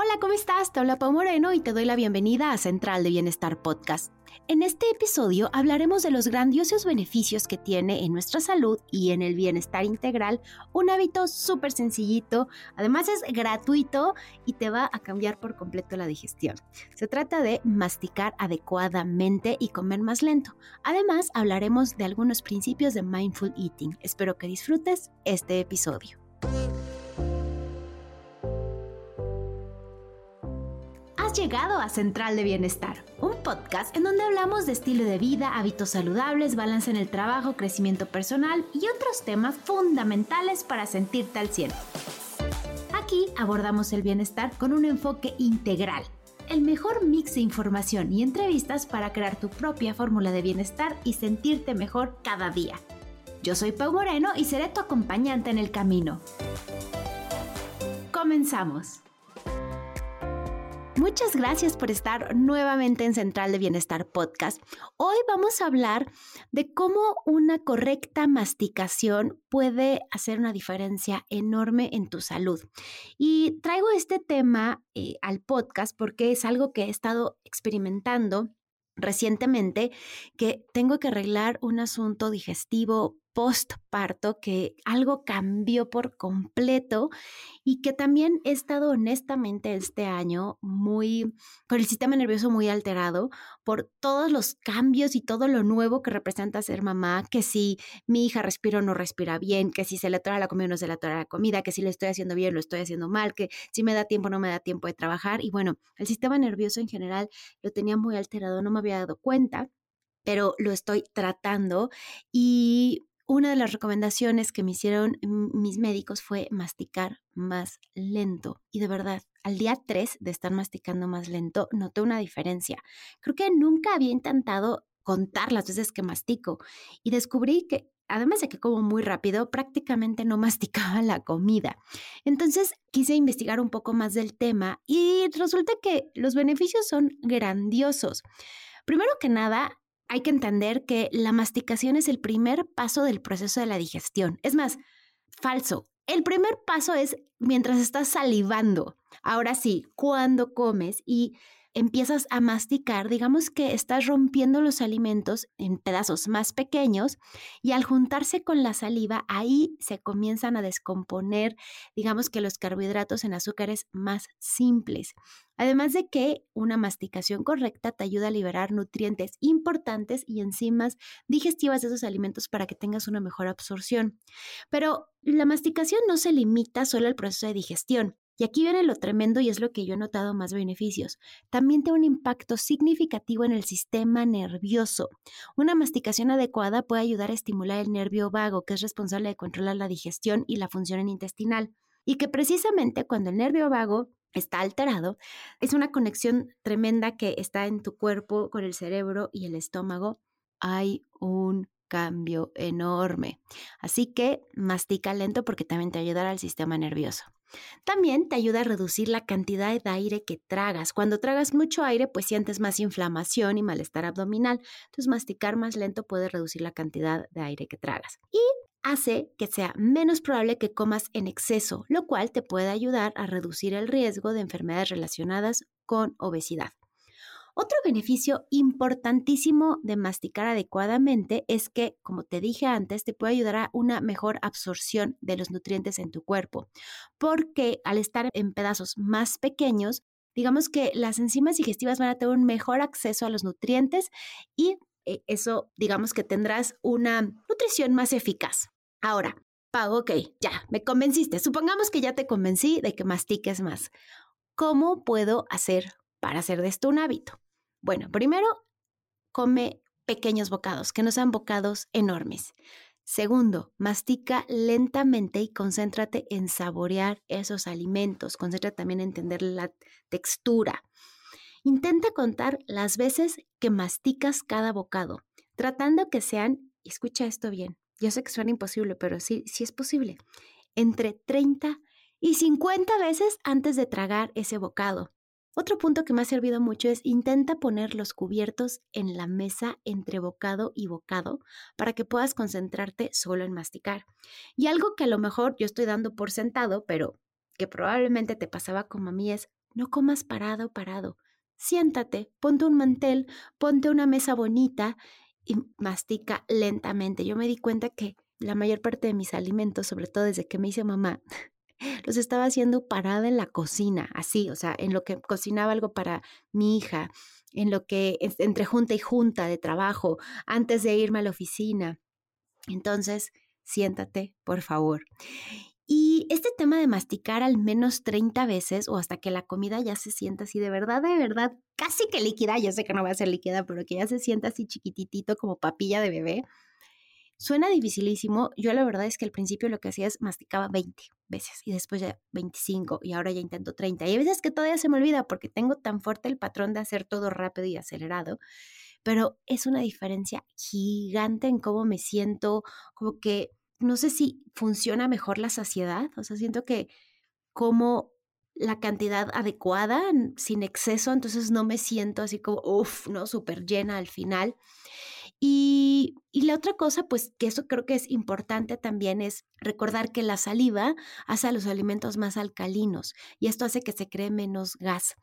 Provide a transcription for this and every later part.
Hola, ¿cómo estás? Te habla Pau Moreno y te doy la bienvenida a Central de Bienestar Podcast. En este episodio hablaremos de los grandiosos beneficios que tiene en nuestra salud y en el bienestar integral un hábito súper sencillito, además es gratuito y te va a cambiar por completo la digestión. Se trata de masticar adecuadamente y comer más lento. Además, hablaremos de algunos principios de mindful eating. Espero que disfrutes este episodio. Llegado a Central de Bienestar, un podcast en donde hablamos de estilo de vida, hábitos saludables, balance en el trabajo, crecimiento personal y otros temas fundamentales para sentirte al cielo. Aquí abordamos el bienestar con un enfoque integral, el mejor mix de información y entrevistas para crear tu propia fórmula de bienestar y sentirte mejor cada día. Yo soy Pau Moreno y seré tu acompañante en el camino. Comenzamos. Muchas gracias por estar nuevamente en Central de Bienestar Podcast. Hoy vamos a hablar de cómo una correcta masticación puede hacer una diferencia enorme en tu salud. Y traigo este tema eh, al podcast porque es algo que he estado experimentando recientemente que tengo que arreglar un asunto digestivo postparto que algo cambió por completo y que también he estado honestamente este año muy con el sistema nervioso muy alterado por todos los cambios y todo lo nuevo que representa ser mamá, que si mi hija respira o no respira bien, que si se le atora la comida o no se le atora la comida, que si lo estoy haciendo bien o lo estoy haciendo mal, que si me da tiempo o no me da tiempo de trabajar. Y bueno, el sistema nervioso en general lo tenía muy alterado, no me había dado cuenta pero lo estoy tratando y una de las recomendaciones que me hicieron mis médicos fue masticar más lento. Y de verdad, al día 3 de estar masticando más lento, noté una diferencia. Creo que nunca había intentado contar las veces que mastico y descubrí que además de que como muy rápido, prácticamente no masticaba la comida. Entonces quise investigar un poco más del tema y resulta que los beneficios son grandiosos. Primero que nada, hay que entender que la masticación es el primer paso del proceso de la digestión. Es más, falso. El primer paso es mientras estás salivando. Ahora sí, cuando comes y empiezas a masticar, digamos que estás rompiendo los alimentos en pedazos más pequeños y al juntarse con la saliva, ahí se comienzan a descomponer, digamos que los carbohidratos en azúcares más simples. Además de que una masticación correcta te ayuda a liberar nutrientes importantes y enzimas digestivas de esos alimentos para que tengas una mejor absorción. Pero la masticación no se limita solo al proceso de digestión. Y aquí viene lo tremendo y es lo que yo he notado más beneficios. También tiene un impacto significativo en el sistema nervioso. Una masticación adecuada puede ayudar a estimular el nervio vago, que es responsable de controlar la digestión y la función intestinal. Y que precisamente cuando el nervio vago está alterado, es una conexión tremenda que está en tu cuerpo con el cerebro y el estómago. Hay un cambio enorme. Así que mastica lento porque también te ayudará al sistema nervioso. También te ayuda a reducir la cantidad de aire que tragas. Cuando tragas mucho aire, pues sientes más inflamación y malestar abdominal. Entonces, masticar más lento puede reducir la cantidad de aire que tragas. Y hace que sea menos probable que comas en exceso, lo cual te puede ayudar a reducir el riesgo de enfermedades relacionadas con obesidad. Otro beneficio importantísimo de masticar adecuadamente es que, como te dije antes, te puede ayudar a una mejor absorción de los nutrientes en tu cuerpo, porque al estar en pedazos más pequeños, digamos que las enzimas digestivas van a tener un mejor acceso a los nutrientes y eh, eso, digamos que tendrás una nutrición más eficaz. Ahora, Pago, ok, ya, me convenciste. Supongamos que ya te convencí de que mastiques más. ¿Cómo puedo hacer para hacer de esto un hábito? Bueno, primero, come pequeños bocados, que no sean bocados enormes. Segundo, mastica lentamente y concéntrate en saborear esos alimentos. Concéntrate también en entender la textura. Intenta contar las veces que masticas cada bocado, tratando que sean, escucha esto bien, yo sé que suena imposible, pero sí, sí es posible, entre 30 y 50 veces antes de tragar ese bocado. Otro punto que me ha servido mucho es intenta poner los cubiertos en la mesa entre bocado y bocado para que puedas concentrarte solo en masticar. Y algo que a lo mejor yo estoy dando por sentado, pero que probablemente te pasaba como a mí es no comas parado, parado. Siéntate, ponte un mantel, ponte una mesa bonita y mastica lentamente. Yo me di cuenta que la mayor parte de mis alimentos, sobre todo desde que me hice mamá, los estaba haciendo parada en la cocina, así, o sea, en lo que cocinaba algo para mi hija, en lo que entre junta y junta de trabajo, antes de irme a la oficina. Entonces, siéntate, por favor. Y este tema de masticar al menos 30 veces o hasta que la comida ya se sienta así de verdad, de verdad, casi que líquida, yo sé que no va a ser líquida, pero que ya se sienta así chiquititito como papilla de bebé, suena dificilísimo. Yo la verdad es que al principio lo que hacía es masticaba 20 veces y después ya 25 y ahora ya intento 30. Y hay veces que todavía se me olvida porque tengo tan fuerte el patrón de hacer todo rápido y acelerado, pero es una diferencia gigante en cómo me siento, como que no sé si funciona mejor la saciedad, o sea, siento que como la cantidad adecuada, sin exceso, entonces no me siento así como, uff, ¿no? Súper llena al final. Y, la otra cosa, pues que eso creo que es importante también, es recordar que la saliva hace a los alimentos más alcalinos y esto hace que se cree menos gas.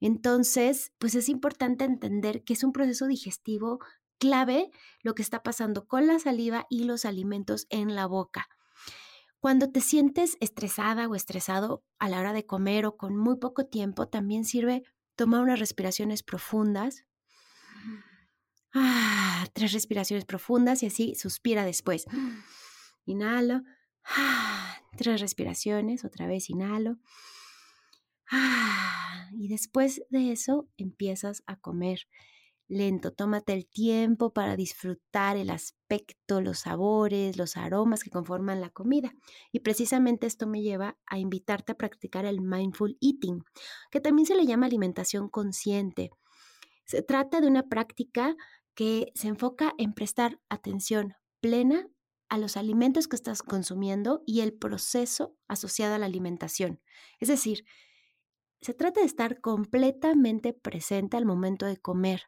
Entonces, pues es importante entender que es un proceso digestivo clave lo que está pasando con la saliva y los alimentos en la boca. Cuando te sientes estresada o estresado a la hora de comer o con muy poco tiempo, también sirve tomar unas respiraciones profundas. Ah, tres respiraciones profundas y así suspira después. Inhalo. Ah, tres respiraciones, otra vez inhalo. Ah, y después de eso empiezas a comer lento. Tómate el tiempo para disfrutar el aspecto, los sabores, los aromas que conforman la comida. Y precisamente esto me lleva a invitarte a practicar el mindful eating, que también se le llama alimentación consciente. Se trata de una práctica que se enfoca en prestar atención plena a los alimentos que estás consumiendo y el proceso asociado a la alimentación. Es decir, se trata de estar completamente presente al momento de comer,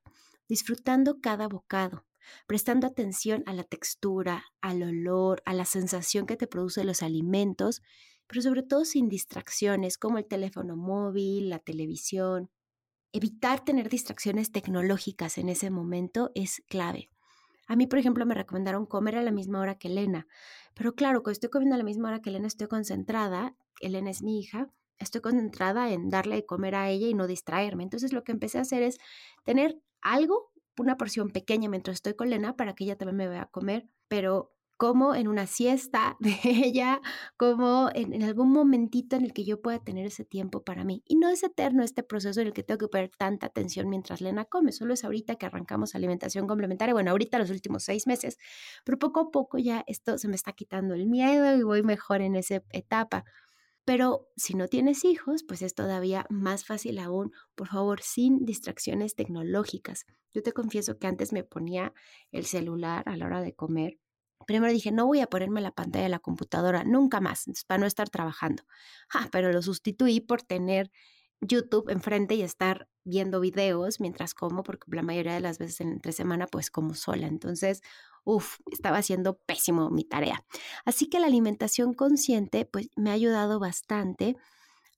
disfrutando cada bocado, prestando atención a la textura, al olor, a la sensación que te produce los alimentos, pero sobre todo sin distracciones como el teléfono móvil, la televisión. Evitar tener distracciones tecnológicas en ese momento es clave. A mí, por ejemplo, me recomendaron comer a la misma hora que Elena, pero claro, cuando estoy comiendo a la misma hora que Elena, estoy concentrada, Elena es mi hija, estoy concentrada en darle de comer a ella y no distraerme. Entonces lo que empecé a hacer es tener algo, una porción pequeña mientras estoy con Lena para que ella también me vea comer, pero como en una siesta de ella, como en, algún momentito en el que yo pueda tener ese tiempo para mí. Y no es eterno este proceso en el que tengo que poner tanta atención mientras Lena come, solo es ahorita que arrancamos alimentación complementaria, bueno, ahorita los últimos seis meses, pero poco a poco ya esto se me está quitando el miedo y voy mejor en esa etapa. Pero si no tienes hijos, pues es todavía más fácil aún, por favor, sin distracciones tecnológicas. Yo te confieso que antes me ponía el celular a la hora de comer. Primero dije, no voy a ponerme la pantalla de la computadora nunca más, para no estar trabajando. Ah, pero lo sustituí por tener YouTube enfrente y estar viendo videos mientras como, porque la mayoría de las veces entre semana pues como sola. Entonces, uff, estaba haciendo pésimo mi tarea. Así que la alimentación consciente, pues me ha ayudado bastante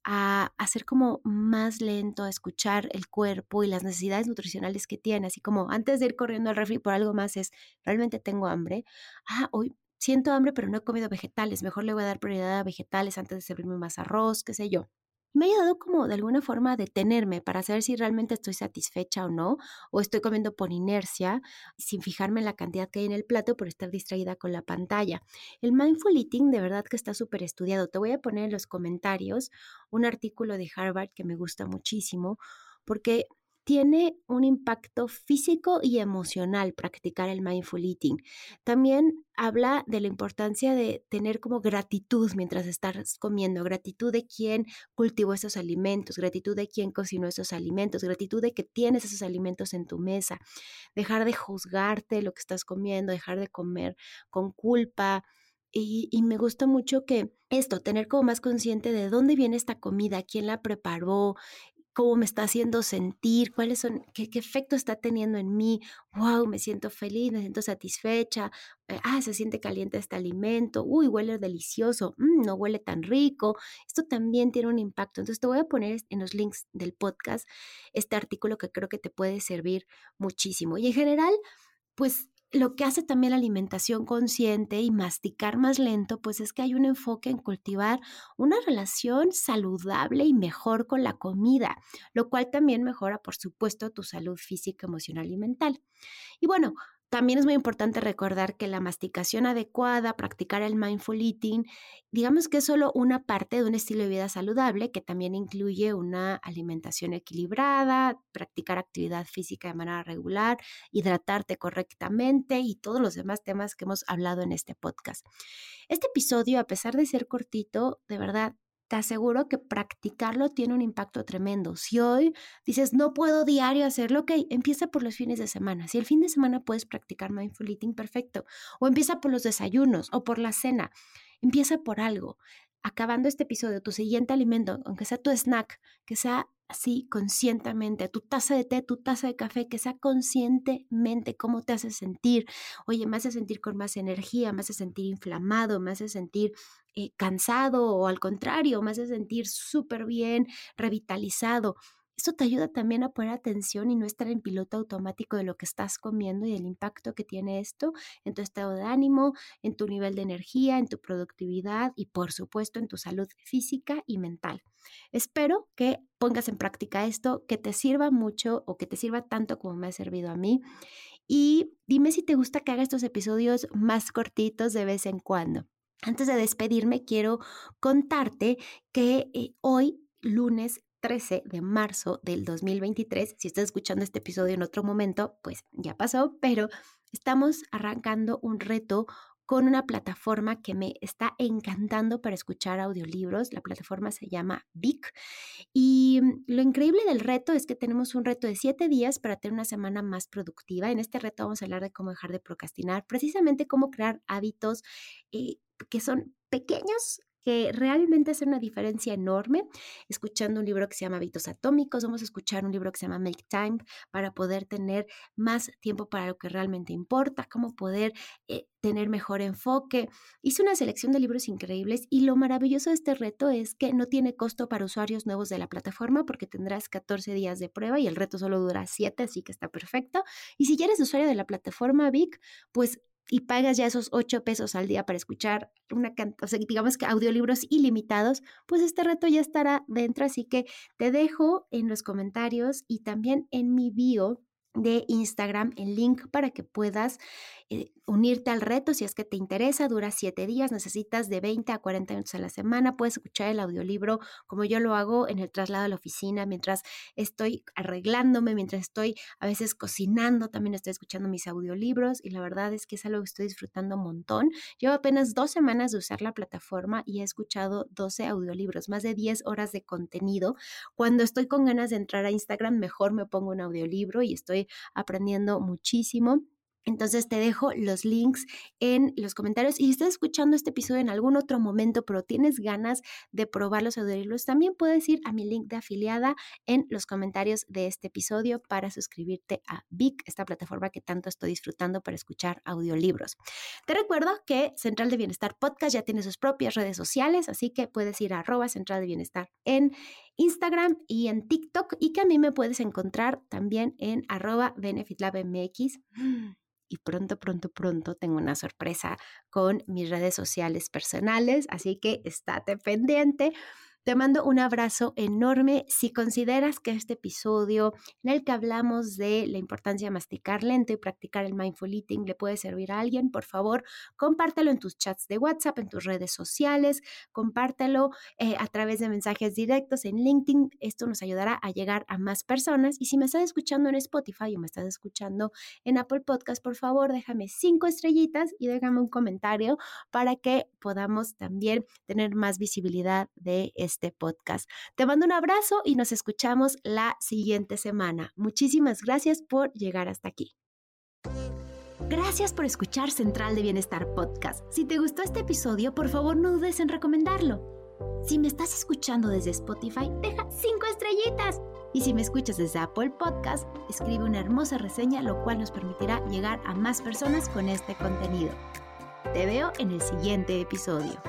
a hacer como más lento, a escuchar el cuerpo y las necesidades nutricionales que tiene, así como antes de ir corriendo al refri por algo más es, realmente tengo hambre, ah, hoy siento hambre pero no he comido vegetales, mejor le voy a dar prioridad a vegetales antes de servirme más arroz, qué sé yo me ha ayudado como de alguna forma a detenerme para saber si realmente estoy satisfecha o no, o estoy comiendo por inercia, sin fijarme en la cantidad que hay en el plato por estar distraída con la pantalla. El mindful eating de verdad que está súper estudiado. Te voy a poner en los comentarios un artículo de Harvard que me gusta muchísimo porque tiene un impacto físico y emocional practicar el mindful eating. También habla de la importancia de tener como gratitud mientras estás comiendo, gratitud de quien cultivó esos alimentos, gratitud de quien cocinó esos alimentos, gratitud de que tienes esos alimentos en tu mesa, dejar de juzgarte lo que estás comiendo, dejar de comer con culpa, y, y, me gusta mucho que esto, tener como más consciente de dónde viene esta comida, quién la preparó, cómo me está haciendo sentir, cuáles son, qué, efecto está teniendo en mí. Wow, me siento feliz, me siento satisfecha. Eh, ah, se siente caliente este alimento. Uy, huele delicioso. Mm, no huele tan rico. Esto también tiene un impacto. Entonces te voy a poner en los links del podcast este artículo que creo que te puede servir muchísimo. Y en general, pues lo que hace también la alimentación consciente y masticar más lento, pues es que hay un enfoque en cultivar una relación saludable y mejor con la comida, lo cual también mejora, por supuesto, tu salud física, emocional y mental. Y bueno, también es muy importante recordar que la masticación adecuada, practicar el mindful eating, digamos que es solo una parte de un estilo de vida saludable que también incluye una alimentación equilibrada, practicar actividad física de manera regular, hidratarte correctamente y todos los demás temas que hemos hablado en este podcast. Este episodio, a pesar de ser cortito, de verdad te aseguro que practicarlo tiene un impacto tremendo. Si hoy dices, no puedo diario hacerlo, ok, empieza por los fines de semana. Si el fin de semana puedes practicar mindful eating, perfecto. O empieza por los desayunos o por la cena. Empieza por algo. Acabando este episodio, tu siguiente alimento, aunque sea tu snack, que sea así conscientemente, tu taza de té, tu taza de café, que sea conscientemente cómo te hace sentir. Oye, me hace sentir con más energía, me hace sentir inflamado, me hace sentir eh, cansado o al contrario, me hace sentir súper bien, revitalizado. Esto te ayuda también a poner atención y no estar en piloto automático de lo que estás comiendo y el impacto que tiene esto en tu estado de ánimo, en tu nivel de energía, en tu productividad y por supuesto en tu salud física y mental. Espero que pongas en práctica esto, que te sirva mucho o que te sirva tanto como me ha servido a mí. Y dime si te gusta que haga estos episodios más cortitos de vez en cuando. Antes de despedirme, quiero contarte que eh, hoy, lunes 13 de marzo del 2023, si estás escuchando este episodio en otro momento, pues ya pasó, pero estamos arrancando un reto con una plataforma que me está encantando para escuchar audiolibros. La plataforma se llama Vic. Y lo increíble del reto es que tenemos un reto de siete días para tener una semana más productiva. En este reto vamos a hablar de cómo dejar de procrastinar, precisamente cómo crear hábitos eh, que son pequeños que realmente hacen una diferencia enorme. Escuchando un libro que se llama Hábitos Atómicos, vamos a escuchar un libro que se llama Make Time para poder tener más tiempo para lo que realmente importa, cómo poder eh, tener mejor enfoque. Hice una selección de libros increíbles y lo maravilloso de este reto es que no tiene costo para usuarios nuevos de la plataforma porque tendrás 14 días de prueba y el reto solo dura 7, así que está perfecto. Y si ya eres usuario de la plataforma Vic, pues y pagas ya esos 8 pesos al día para escuchar una o sea, digamos que audiolibros ilimitados, pues este reto ya estará dentro, así que te dejo en los comentarios y también en mi bio de Instagram el link para que puedas eh, unirte al reto si es que te interesa. Dura siete días, necesitas de 20 a 40 minutos a la semana. Puedes escuchar el audiolibro como yo lo hago en el traslado a la oficina, mientras estoy arreglándome, mientras estoy a veces cocinando, también estoy escuchando mis audiolibros y la verdad es que es algo que estoy disfrutando un montón. Llevo apenas dos semanas de usar la plataforma y he escuchado 12 audiolibros, más de 10 horas de contenido. Cuando estoy con ganas de entrar a Instagram, mejor me pongo un audiolibro y estoy aprendiendo muchísimo. Entonces te dejo los links en los comentarios y si estás escuchando este episodio en algún otro momento, pero tienes ganas de probar los audiolibros, también puedes ir a mi link de afiliada en los comentarios de este episodio para suscribirte a Vic, esta plataforma que tanto estoy disfrutando para escuchar audiolibros. Te recuerdo que Central de Bienestar Podcast ya tiene sus propias redes sociales, así que puedes ir a arroba Central de Bienestar en Instagram y en TikTok y que a mí me puedes encontrar también en arroba BenefitLabMX y pronto, pronto, pronto tengo una sorpresa con mis redes sociales personales, así que estate pendiente. Te mando un abrazo enorme. Si consideras que este episodio en el que hablamos de la importancia de masticar lento y practicar el mindful eating le puede servir a alguien, por favor, compártelo en tus chats de WhatsApp, en tus redes sociales, compártelo eh, a través de mensajes directos en LinkedIn. Esto nos ayudará a llegar a más personas. Y si me estás escuchando en Spotify o me estás escuchando en Apple Podcast, por favor, déjame cinco estrellitas y déjame un comentario para que podamos también tener más visibilidad de este este podcast. Te mando un abrazo y nos escuchamos la siguiente semana. Muchísimas gracias por llegar hasta aquí. Gracias por escuchar Central de Bienestar Podcast. Si te gustó este episodio, por favor no dudes en recomendarlo. Si me estás escuchando desde Spotify, deja cinco estrellitas Y si me escuchas desde Apple Podcast, escribe una hermosa reseña, lo cual nos permitirá llegar a más personas con este contenido. Te veo en el siguiente episodio.